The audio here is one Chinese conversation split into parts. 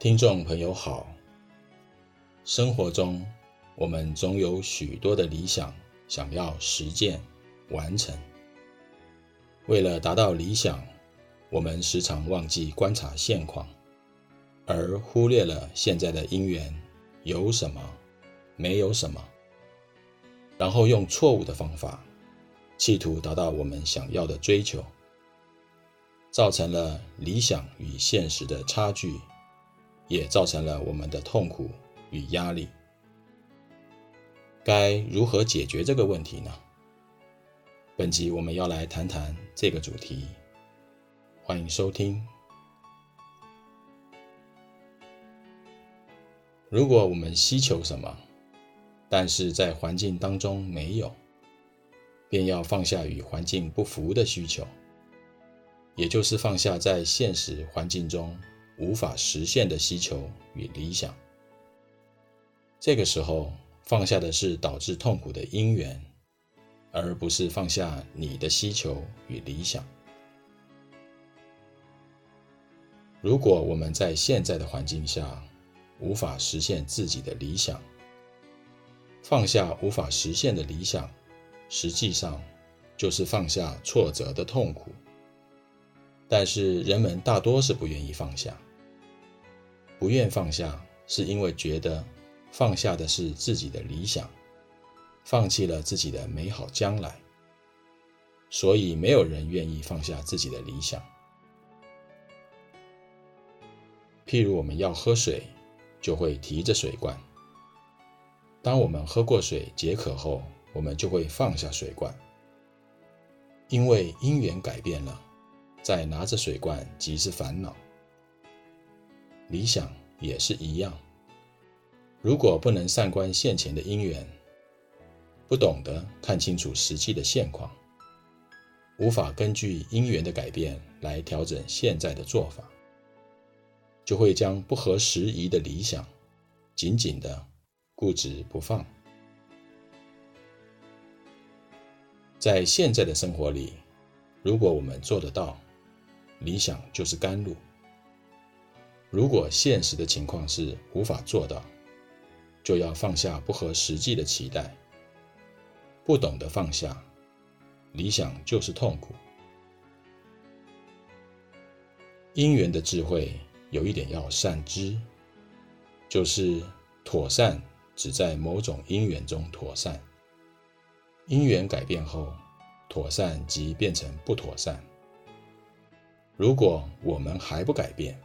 听众朋友好，生活中我们总有许多的理想想要实践完成。为了达到理想，我们时常忘记观察现况，而忽略了现在的因缘有什么，没有什么，然后用错误的方法，企图达到我们想要的追求，造成了理想与现实的差距。也造成了我们的痛苦与压力。该如何解决这个问题呢？本集我们要来谈谈这个主题。欢迎收听。如果我们希求什么，但是在环境当中没有，便要放下与环境不符的需求，也就是放下在现实环境中。无法实现的需求与理想，这个时候放下的是导致痛苦的因缘，而不是放下你的需求与理想。如果我们在现在的环境下无法实现自己的理想，放下无法实现的理想，实际上就是放下挫折的痛苦。但是人们大多是不愿意放下。不愿放下，是因为觉得放下的是自己的理想，放弃了自己的美好将来，所以没有人愿意放下自己的理想。譬如我们要喝水，就会提着水罐。当我们喝过水解渴后，我们就会放下水罐，因为因缘改变了，再拿着水罐即是烦恼。理想也是一样，如果不能善观现前的因缘，不懂得看清楚实际的现况，无法根据因缘的改变来调整现在的做法，就会将不合时宜的理想紧紧的固执不放。在现在的生活里，如果我们做得到，理想就是甘露。如果现实的情况是无法做到，就要放下不合实际的期待。不懂得放下，理想就是痛苦。因缘的智慧有一点要善知，就是妥善只在某种因缘中妥善，因缘改变后，妥善即变成不妥善。如果我们还不改变，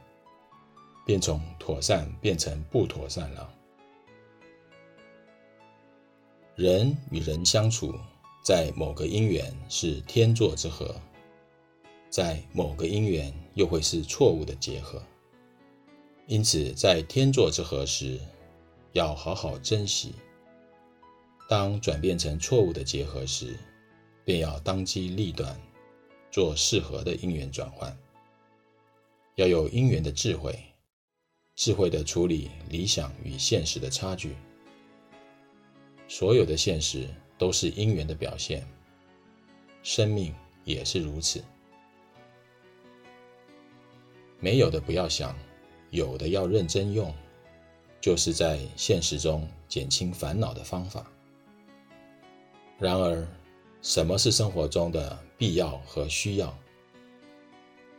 便从妥善变成不妥善了。人与人相处，在某个因缘是天作之合，在某个因缘又会是错误的结合。因此，在天作之合时，要好好珍惜；当转变成错误的结合时，便要当机立断，做适合的因缘转换。要有因缘的智慧。智慧地处理理想与现实的差距。所有的现实都是因缘的表现，生命也是如此。没有的不要想，有的要认真用，就是在现实中减轻烦恼的方法。然而，什么是生活中的必要和需要？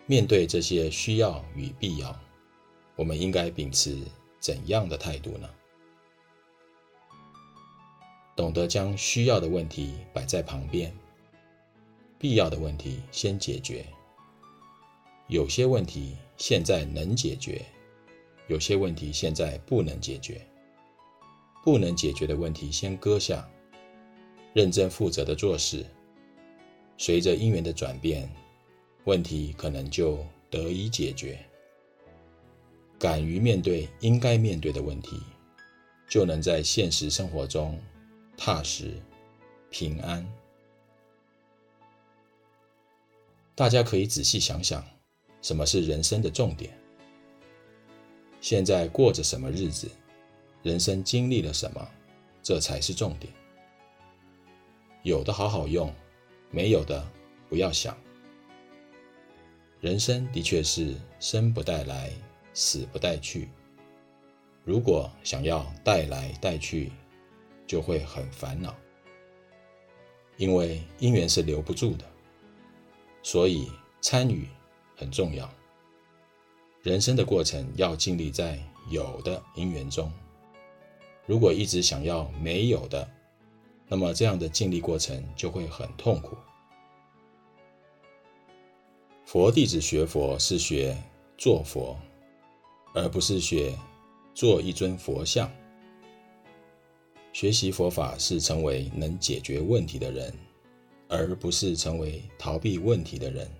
面对这些需要与必要，我们应该秉持怎样的态度呢？懂得将需要的问题摆在旁边，必要的问题先解决。有些问题现在能解决，有些问题现在不能解决。不能解决的问题先搁下，认真负责的做事。随着因缘的转变，问题可能就得以解决。敢于面对应该面对的问题，就能在现实生活中踏实平安。大家可以仔细想想，什么是人生的重点？现在过着什么日子？人生经历了什么？这才是重点。有的好好用，没有的不要想。人生的确是生不带来。死不带去，如果想要带来带去，就会很烦恼，因为因缘是留不住的，所以参与很重要。人生的过程要经历在有的因缘中，如果一直想要没有的，那么这样的经历过程就会很痛苦。佛弟子学佛是学做佛，而不是学做一尊佛像。学习佛法是成为能解决问题的人，而不是成为逃避问题的人。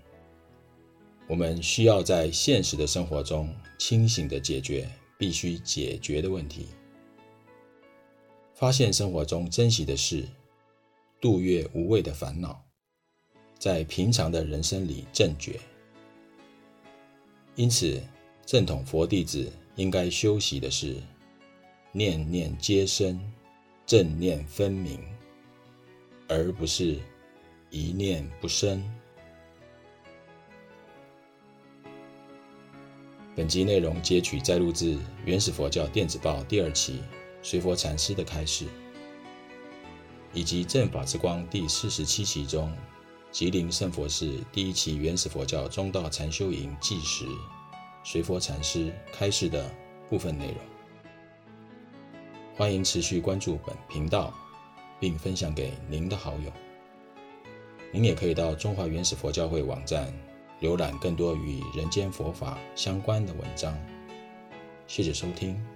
我们需要在现实的生活中清醒地解决必须解决的问题，发现生活中珍惜的事，度越无谓的烦恼，在平常的人生里正觉。因此，正统佛弟子应该修习的是念念皆生。正念分明，而不是一念不生。本集内容截取摘录自《原始佛教电子报》第二期随佛禅师的开示，以及《正法之光》第四十七期中吉林圣佛寺第一期原始佛教中道禅修营纪实随佛禅师开示的部分内容。欢迎持续关注本频道，并分享给您的好友。您也可以到中华原始佛教会网站浏览更多与人间佛法相关的文章。谢谢收听。